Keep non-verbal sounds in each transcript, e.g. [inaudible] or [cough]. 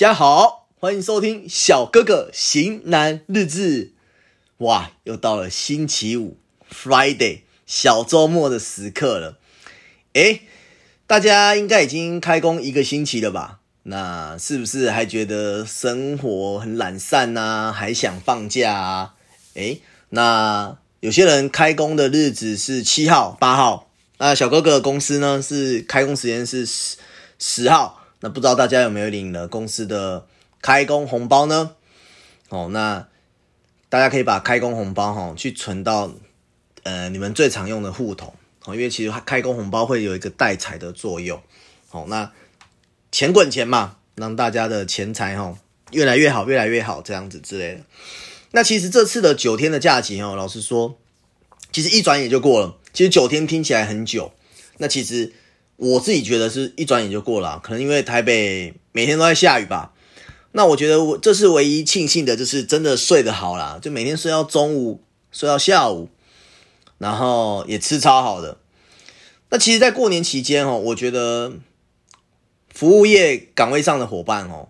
家好，欢迎收听小哥哥型男日志。哇，又到了星期五 Friday 小周末的时刻了。诶，大家应该已经开工一个星期了吧？那是不是还觉得生活很懒散呐？还想放假啊？诶，那有些人开工的日子是七号、八号。那小哥哥的公司呢是开工时间是十十号。那不知道大家有没有领了公司的开工红包呢？哦，那大家可以把开工红包哈去存到呃你们最常用的户头哦，因为其实开工红包会有一个带财的作用。好，那钱滚钱嘛，让大家的钱财哈越来越好，越来越好这样子之类的。那其实这次的九天的假期哦，老实说，其实一转眼就过了。其实九天听起来很久，那其实。我自己觉得是一转眼就过了，可能因为台北每天都在下雨吧。那我觉得我这是唯一庆幸的，就是真的睡得好啦，就每天睡到中午，睡到下午，然后也吃超好的。那其实，在过年期间哦，我觉得服务业岗位上的伙伴哦，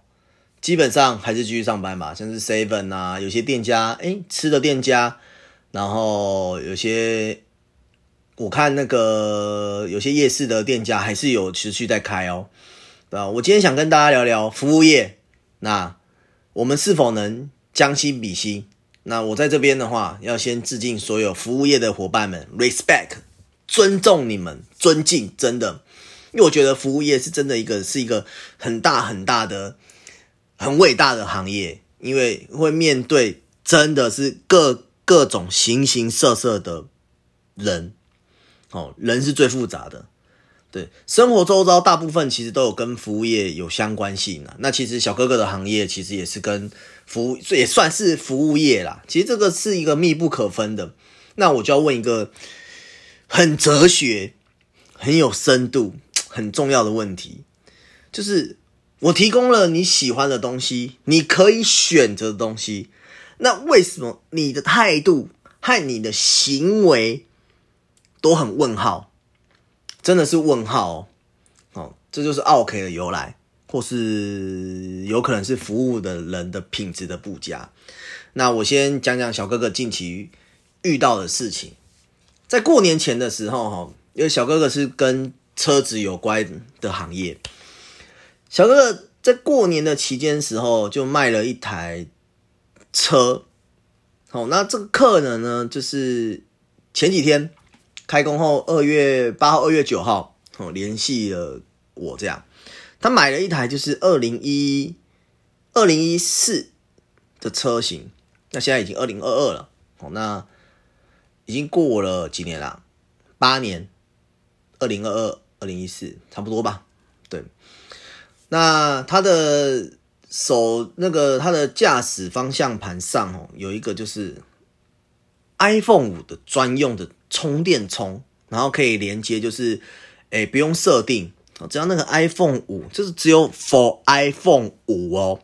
基本上还是继续上班吧，像是 Seven 啊，有些店家哎吃的店家，然后有些。我看那个有些夜市的店家还是有持续在开哦，对吧？我今天想跟大家聊聊服务业，那我们是否能将心比心？那我在这边的话，要先致敬所有服务业的伙伴们，respect，尊重你们，尊敬，真的，因为我觉得服务业是真的一个是一个很大很大的、很伟大的行业，因为会面对真的是各各种形形色色的人。哦，人是最复杂的，对，生活周遭大部分其实都有跟服务业有相关性的。那其实小哥哥的行业其实也是跟服务，也算是服务业啦。其实这个是一个密不可分的。那我就要问一个很哲学、很有深度、很重要的问题，就是我提供了你喜欢的东西，你可以选择的东西，那为什么你的态度和你的行为？都很问号，真的是问号哦，哦，这就是奥 K 的由来，或是有可能是服务的人的品质的不佳。那我先讲讲小哥哥近期遇到的事情，在过年前的时候，哈，因为小哥哥是跟车子有关的行业，小哥哥在过年的期间时候就卖了一台车，好，那这个客人呢，就是前几天。开工后，二月八号、二月九号，哦，联系了我，这样，他买了一台就是二零一二零一四的车型，那现在已经二零二二了，哦，那已经过了几年啦，八年，二零二二、二零一四，差不多吧，对。那他的手那个他的驾驶方向盘上哦，有一个就是 iPhone 五的专用的。充电充，然后可以连接，就是，诶，不用设定，只要那个 iPhone 五，就是只有 for iPhone 五哦，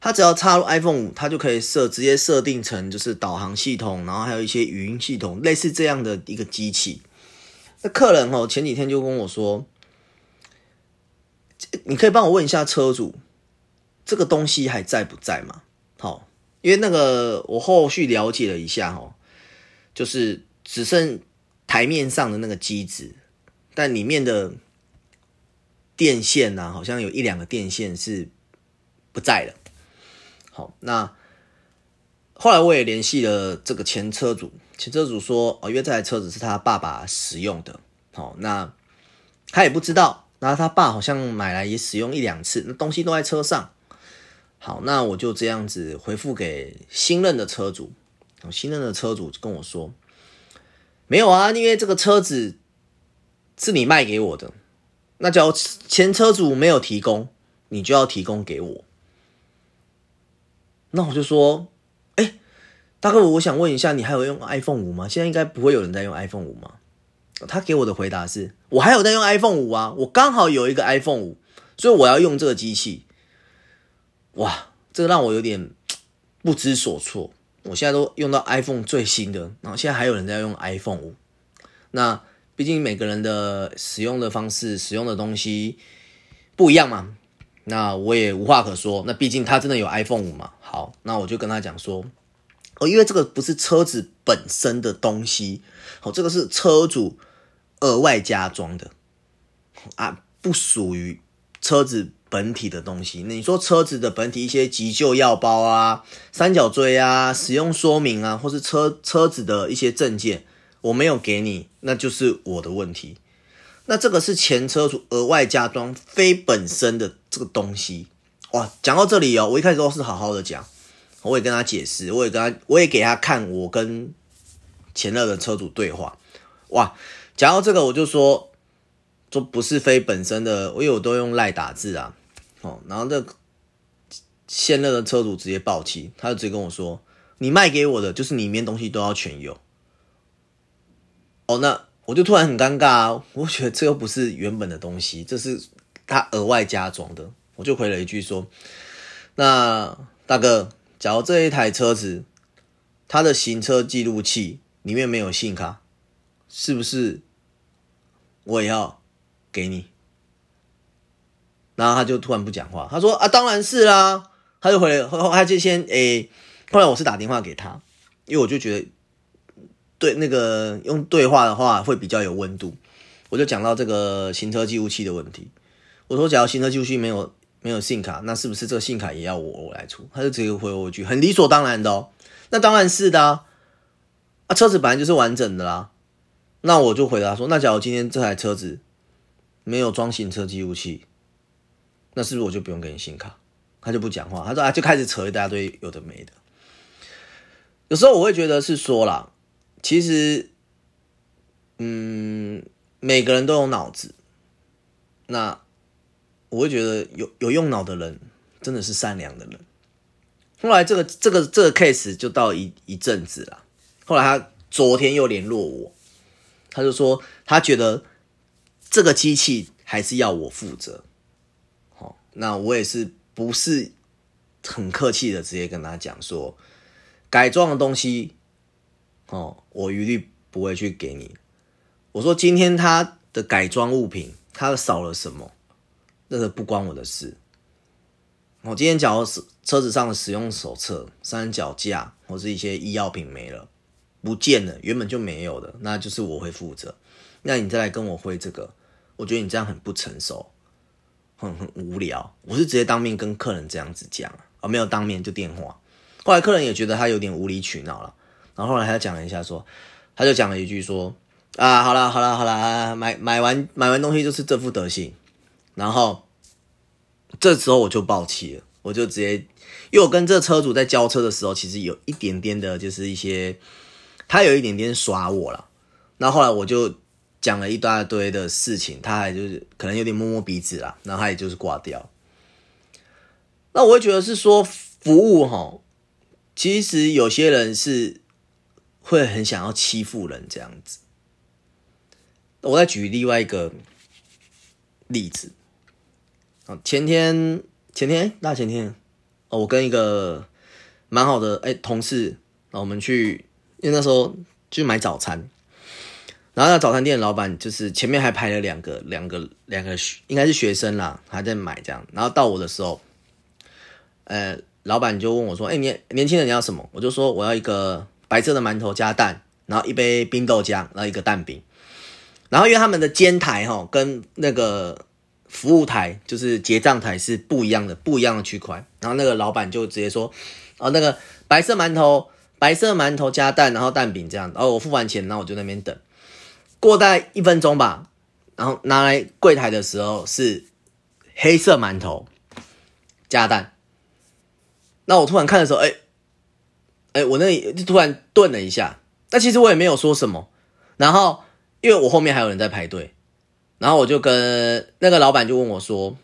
它只要插入 iPhone 五，它就可以设，直接设定成就是导航系统，然后还有一些语音系统，类似这样的一个机器。那客人哦，前几天就跟我说，你可以帮我问一下车主，这个东西还在不在吗？好，因为那个我后续了解了一下哦，就是。只剩台面上的那个机子，但里面的电线呢，好像有一两个电线是不在了。好，那后来我也联系了这个前车主，前车主说，哦，因为这台车子是他爸爸使用的，好，那他也不知道，然后他爸好像买来也使用一两次，那东西都在车上。好，那我就这样子回复给新任的车主，新任的车主跟我说。没有啊，因为这个车子是你卖给我的，那叫前车主没有提供，你就要提供给我。那我就说，哎，大哥，我想问一下，你还有用 iPhone 五吗？现在应该不会有人在用 iPhone 五吗？他给我的回答是，我还有在用 iPhone 五啊，我刚好有一个 iPhone 五，所以我要用这个机器。哇，这个让我有点不知所措。我现在都用到 iPhone 最新的，然后现在还有人在用 iPhone 五。那毕竟每个人的使用的方式、使用的东西不一样嘛。那我也无话可说。那毕竟他真的有 iPhone 五嘛。好，那我就跟他讲说，哦，因为这个不是车子本身的东西，好，这个是车主额外加装的啊，不属于车子本体的东西。那你说车子的本体一些急救药包啊、三角锥啊、使用说明啊，或是车车子的一些证件，我没有给你，那就是我的问题。那这个是前车主额外加装非本身的这个东西，哇！讲到这里哦，我一开始都是好好的讲，我也跟他解释，我也跟他，我也给他看我跟前任的车主对话，哇！讲到这个我就说，说不是非本身的，因为我都用赖打字啊，哦，然后这现任的车主直接爆气，他就直接跟我说，你卖给我的就是里面东西都要全有，哦，那。我就突然很尴尬啊！我觉得这又不是原本的东西，这是他额外加装的。我就回了一句说：“那大哥，假如这一台车子它的行车记录器里面没有信卡，是不是我也要给你？”然后他就突然不讲话，他说：“啊，当然是啦。”他就回来，他就先诶，后来我是打电话给他，因为我就觉得。对，那个用对话的话会比较有温度。我就讲到这个行车记录器的问题。我说，假如行车记录器没有没有信卡，那是不是这个信卡也要我我来出？他就直接回我一句，很理所当然的哦。那当然是的啊，啊，车子本来就是完整的啦。那我就回答说，那假如今天这台车子没有装行车记录器，那是不是我就不用给你信卡？他就不讲话，他说啊，就开始扯一大堆有的没的。有时候我会觉得是说啦。其实，嗯，每个人都有脑子。那我会觉得有有用脑的人真的是善良的人。后来这个这个这个 case 就到一一阵子了。后来他昨天又联络我，他就说他觉得这个机器还是要我负责。好，那我也是不是很客气的直接跟他讲说，改装的东西。哦，我一律不会去给你。我说今天他的改装物品，他少了什么，那个不关我的事。我今天假如是车子上的使用手册、三脚架或是一些医药品没了，不见了，原本就没有的，那就是我会负责。那你再来跟我挥这个，我觉得你这样很不成熟，很很无聊。我是直接当面跟客人这样子讲啊，没有当面就电话。后来客人也觉得他有点无理取闹了。然后后来他讲了一下，说，他就讲了一句说，啊，好了好了好了，买买完买完东西就是这副德行。然后这时候我就爆气了，我就直接，因为我跟这车主在交车的时候，其实有一点点的，就是一些他有一点点耍我了。那后来我就讲了一大堆的事情，他还就是可能有点摸摸鼻子啦，然后他也就是挂掉。那我会觉得是说服务哈，其实有些人是。会很想要欺负人这样子。我再举另外一个例子。啊，前天前天大前天哦，我跟一个蛮好的哎同事啊，我们去，因为那时候去买早餐，然后那早餐店老板就是前面还排了两个两个两个应该是学生啦，还在买这样。然后到我的时候，呃，老板就问我说：“哎，年年轻人你要什么？”我就说：“我要一个。”白色的馒头加蛋，然后一杯冰豆浆，然后一个蛋饼。然后因为他们的煎台哈跟那个服务台就是结账台是不一样的，不一样的区块。然后那个老板就直接说：“哦，那个白色馒头，白色馒头加蛋，然后蛋饼这样。”然后我付完钱，然后我就那边等。过大概一分钟吧，然后拿来柜台的时候是黑色馒头加蛋。那我突然看的时候，哎。哎，我那里就突然顿了一下，但其实我也没有说什么。然后，因为我后面还有人在排队，然后我就跟那个老板就问我说：“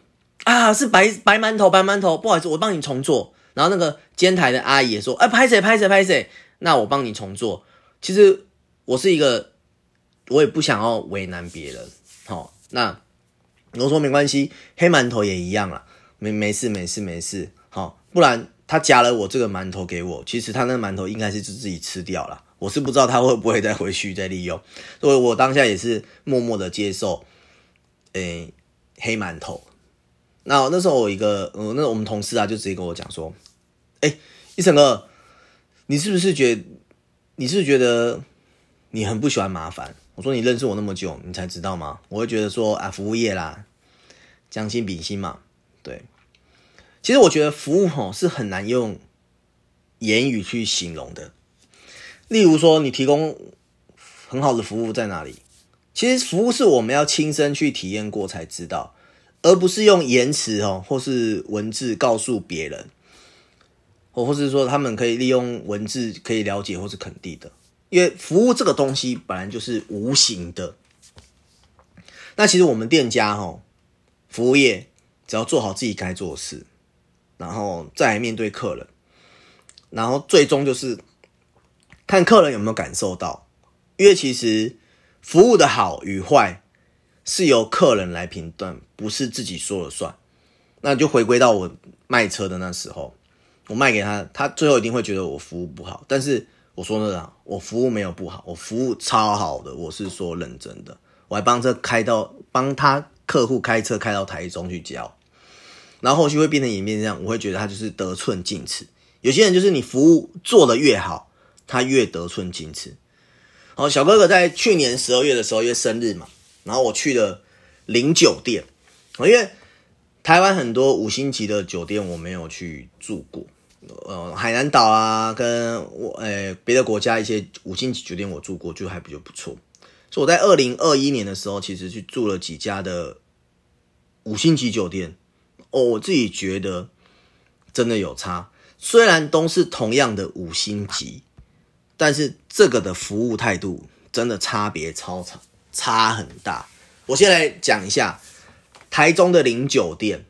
啊，是白白馒头，白馒头，不好意思，我帮你重做。”然后那个监台的阿姨也说：“哎，拍谁拍谁拍谁，那我帮你重做。”其实我是一个，我也不想要为难别人。好，那我说没关系，黑馒头也一样了，没没事没事没事。好，不然。他夹了我这个馒头给我，其实他那馒头应该是就自己吃掉了，我是不知道他会不会再回去再利用，所以我当下也是默默的接受，诶，黑馒头。那那时候我一个，呃，那我们同事啊，就直接跟我讲说，哎，一成哥，你是不是觉，你是不是觉得你很不喜欢麻烦？我说你认识我那么久，你才知道吗？我会觉得说啊，服务业啦，将心比心嘛，对。其实我觉得服务吼是很难用言语去形容的。例如说，你提供很好的服务在哪里？其实服务是我们要亲身去体验过才知道，而不是用言辞哦或是文字告诉别人，或或是说他们可以利用文字可以了解或是肯定的。因为服务这个东西本来就是无形的，那其实我们店家哈，服务业只要做好自己该做的事，然后再来面对客人，然后最终就是看客人有没有感受到。因为其实服务的好与坏是由客人来评断，不是自己说了算。那就回归到我卖车的那时候，我卖给他，他最后一定会觉得我服务不好，但是。我说那个，我服务没有不好，我服务超好的，我是说认真的。我还帮车开到帮他客户开车开到台中去交，然后后续会变成演变这样，我会觉得他就是得寸进尺。有些人就是你服务做的越好，他越得寸进尺。好，小哥哥在去年十二月的时候因为生日嘛，然后我去了零酒店，因为台湾很多五星级的酒店我没有去住过。呃，海南岛啊，跟我诶别的国家一些五星级酒店我住过，就还比较不错。所以我在二零二一年的时候，其实去住了几家的五星级酒店。哦，我自己觉得真的有差。虽然都是同样的五星级，但是这个的服务态度真的差别超差，差很大。我先来讲一下台中的零酒店，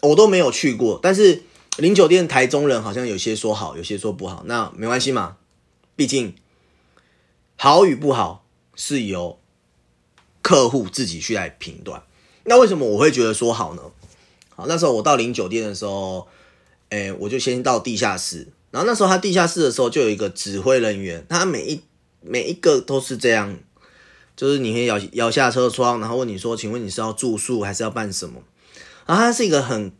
我都没有去过，但是。零酒店台中人好像有些说好，有些说不好，那没关系嘛，毕竟好与不好是由客户自己去来评断。那为什么我会觉得说好呢？好，那时候我到零酒店的时候，哎，我就先到地下室，然后那时候他地下室的时候就有一个指挥人员，他每一每一个都是这样，就是你可以摇摇下车窗，然后问你说，请问你是要住宿还是要办什么？然后他是一个很。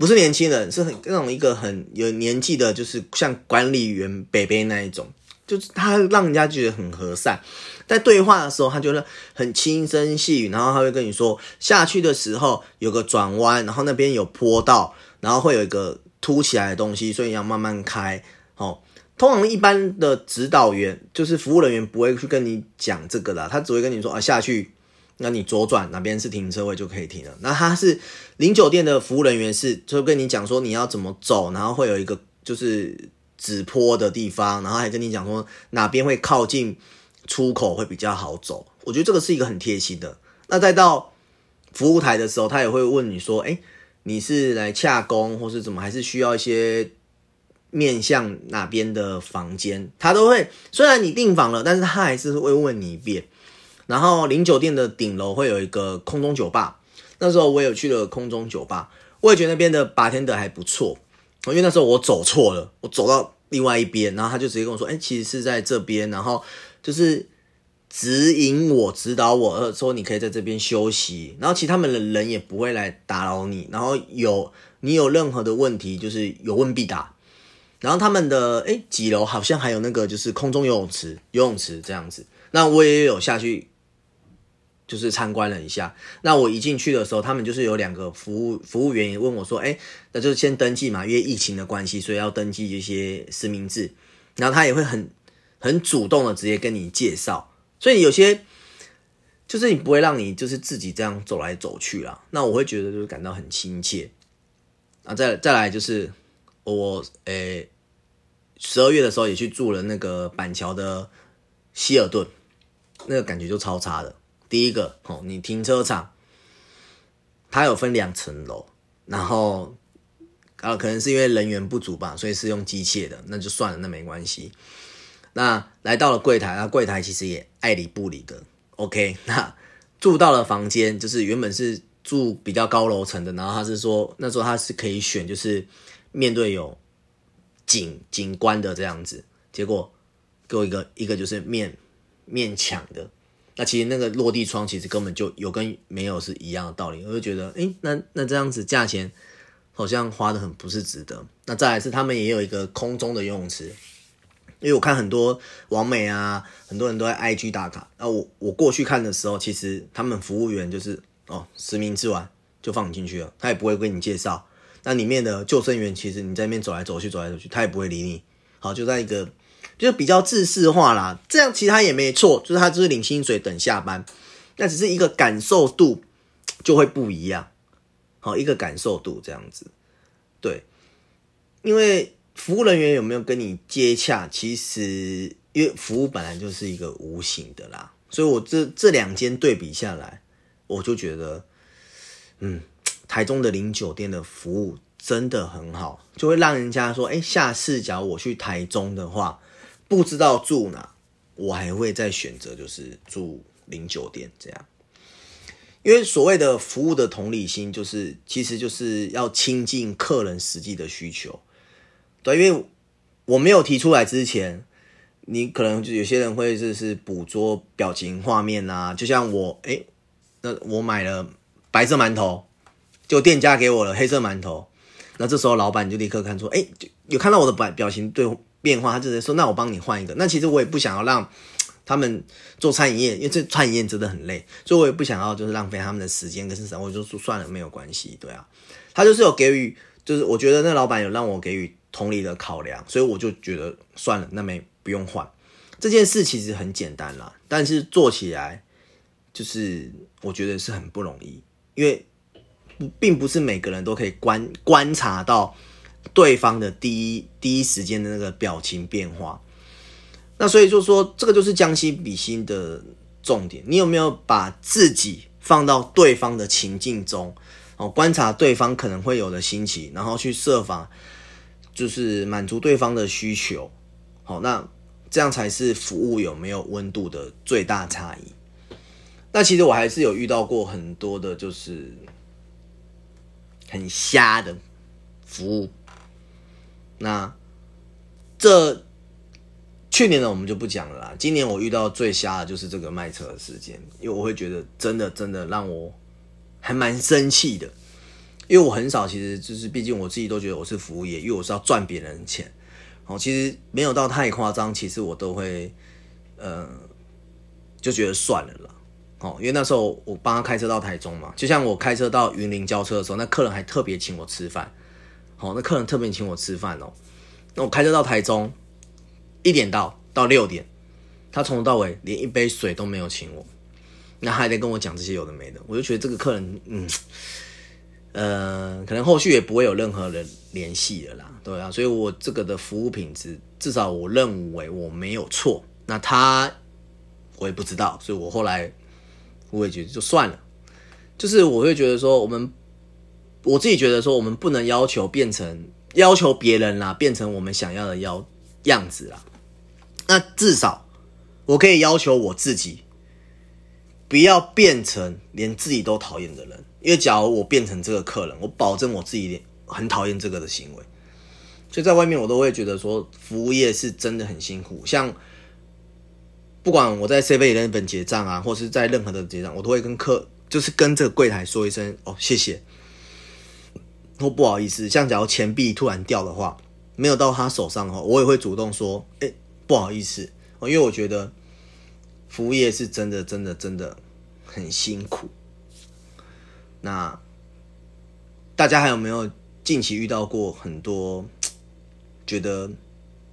不是年轻人，是很那种一个很有年纪的，就是像管理员北北那一种，就是他让人家觉得很和善。在对话的时候，他觉得很轻声细语，然后他会跟你说，下去的时候有个转弯，然后那边有坡道，然后会有一个凸起来的东西，所以你要慢慢开。哦，通常一般的指导员就是服务人员不会去跟你讲这个的，他只会跟你说啊下去。那你左转哪边是停车位就可以停了。那他是零酒店的服务人员，是就跟你讲说你要怎么走，然后会有一个就是直坡的地方，然后还跟你讲说哪边会靠近出口会比较好走。我觉得这个是一个很贴心的。那再到服务台的时候，他也会问你说，哎，你是来洽工或是怎么，还是需要一些面向哪边的房间？他都会，虽然你订房了，但是他还是会问你一遍。然后零酒店的顶楼会有一个空中酒吧，那时候我有去了空中酒吧，我也觉得那边的白天的还不错，因为那时候我走错了，我走到另外一边，然后他就直接跟我说，哎，其实是在这边，然后就是指引我、指导我，说你可以在这边休息，然后其他们的人也不会来打扰你，然后有你有任何的问题，就是有问必答，然后他们的哎几楼好像还有那个就是空中游泳池，游泳池这样子，那我也有下去。就是参观了一下，那我一进去的时候，他们就是有两个服务服务员也问我说：“哎，那就先登记嘛，因为疫情的关系，所以要登记一些实名制。”然后他也会很很主动的直接跟你介绍，所以有些就是你不会让你就是自己这样走来走去啦。那我会觉得就是感到很亲切。啊，再再来就是我诶十二月的时候也去住了那个板桥的希尔顿，那个感觉就超差的。第一个哦，你停车场，它有分两层楼，然后啊，可能是因为人员不足吧，所以是用机械的，那就算了，那没关系。那来到了柜台，那柜台其实也爱理不理的。OK，[laughs] 那住到了房间，就是原本是住比较高楼层的，然后他是说那时候他是可以选，就是面对有景景观的这样子，结果给我一个一个就是面面墙的。那其实那个落地窗其实根本就有跟没有是一样的道理，我就觉得，诶，那那这样子价钱好像花的很不是值得。那再来是他们也有一个空中的游泳池，因为我看很多网美啊，很多人都在 IG 打卡，那我我过去看的时候，其实他们服务员就是哦实名制完就放你进去了，他也不会跟你介绍。那里面的救生员其实你在那边走来走去走来走去，他也不会理你。好，就在一个。就比较自式化啦，这样其他也没错，就是他就是领薪水等下班，那只是一个感受度就会不一样，好一个感受度这样子，对，因为服务人员有没有跟你接洽，其实因为服务本来就是一个无形的啦，所以我这这两间对比下来，我就觉得，嗯，台中的零酒店的服务真的很好，就会让人家说，哎，下次假如我去台中的话。不知道住哪，我还会再选择就是住零酒店这样，因为所谓的服务的同理心，就是其实就是要亲近客人实际的需求。对，因为我没有提出来之前，你可能就有些人会就是捕捉表情画面啊，就像我哎，那我买了白色馒头，就店家给我了黑色馒头，那这时候老板就立刻看出，哎，有看到我的表表情对。变化，他直接说：“那我帮你换一个。”那其实我也不想要让 [tsk] 他们做餐饮业，因为这餐饮业真的很累，所以我也不想要就是浪费他们的时间跟时间。我就说算了，没有关系。对啊，他就是有给予，就是我觉得那老板有让我给予同理的考量，所以我就觉得算了，那没不用换。这件事其实很简单啦，但是做起来就是我觉得是很不容易，因为并不是每个人都可以观观察到。对方的第一第一时间的那个表情变化，那所以就说这个就是将心比心的重点。你有没有把自己放到对方的情境中，哦，观察对方可能会有的心情，然后去设法就是满足对方的需求。好，那这样才是服务有没有温度的最大差异。那其实我还是有遇到过很多的，就是很瞎的服务。那这去年的我们就不讲了啦。今年我遇到最瞎的就是这个卖车的事件，因为我会觉得真的真的让我还蛮生气的。因为我很少，其实就是毕竟我自己都觉得我是服务业，因为我是要赚别人的钱。哦，其实没有到太夸张，其实我都会呃就觉得算了啦。哦，因为那时候我帮他开车到台中嘛，就像我开车到云林交车的时候，那客人还特别请我吃饭。好，那客人特别请我吃饭哦。那我开车到台中，一点到到六点，他从头到尾连一杯水都没有请我，那还得跟我讲这些有的没的，我就觉得这个客人，嗯，呃，可能后续也不会有任何人联系了啦，对啊，所以我这个的服务品质，至少我认为我没有错。那他我也不知道，所以我后来我也觉得就算了，就是我会觉得说我们。我自己觉得说，我们不能要求变成要求别人啦，变成我们想要的要样子啦。那至少我可以要求我自己，不要变成连自己都讨厌的人。因为假如我变成这个客人，我保证我自己很讨厌这个的行为。所以在外面我都会觉得说，服务业是真的很辛苦。像不管我在 C 位那本结账啊，或是在任何的结账，我都会跟客，就是跟这个柜台说一声哦，谢谢。或不好意思，像假如钱币突然掉的话，没有到他手上的话，我也会主动说，哎，不好意思，因为我觉得服务业是真的，真的，真的很辛苦。那大家还有没有近期遇到过很多 [tsk] 觉得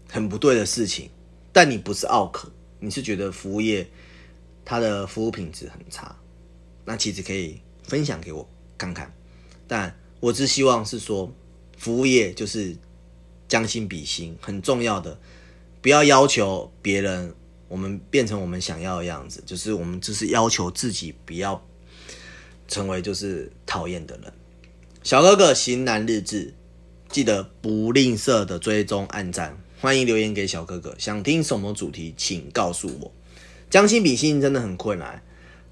很不对的事情？但你不是奥克，你是觉得服务业它的服务品质很差，那其实可以分享给我看看，但。我只希望是说，服务业就是将心比心，很重要的，不要要求别人，我们变成我们想要的样子，就是我们只是要求自己不要成为就是讨厌的人。小哥哥型男日志，记得不吝啬的追踪按赞，欢迎留言给小哥哥，想听什么主题，请告诉我。将心比心真的很困难，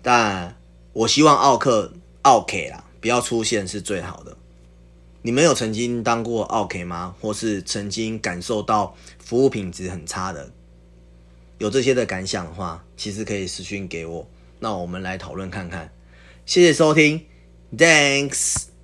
但我希望奥克奥 K 啦。不要出现是最好的。你们有曾经当过 OK 吗？或是曾经感受到服务品质很差的？有这些的感想的话，其实可以私讯给我，那我们来讨论看看。谢谢收听，Thanks。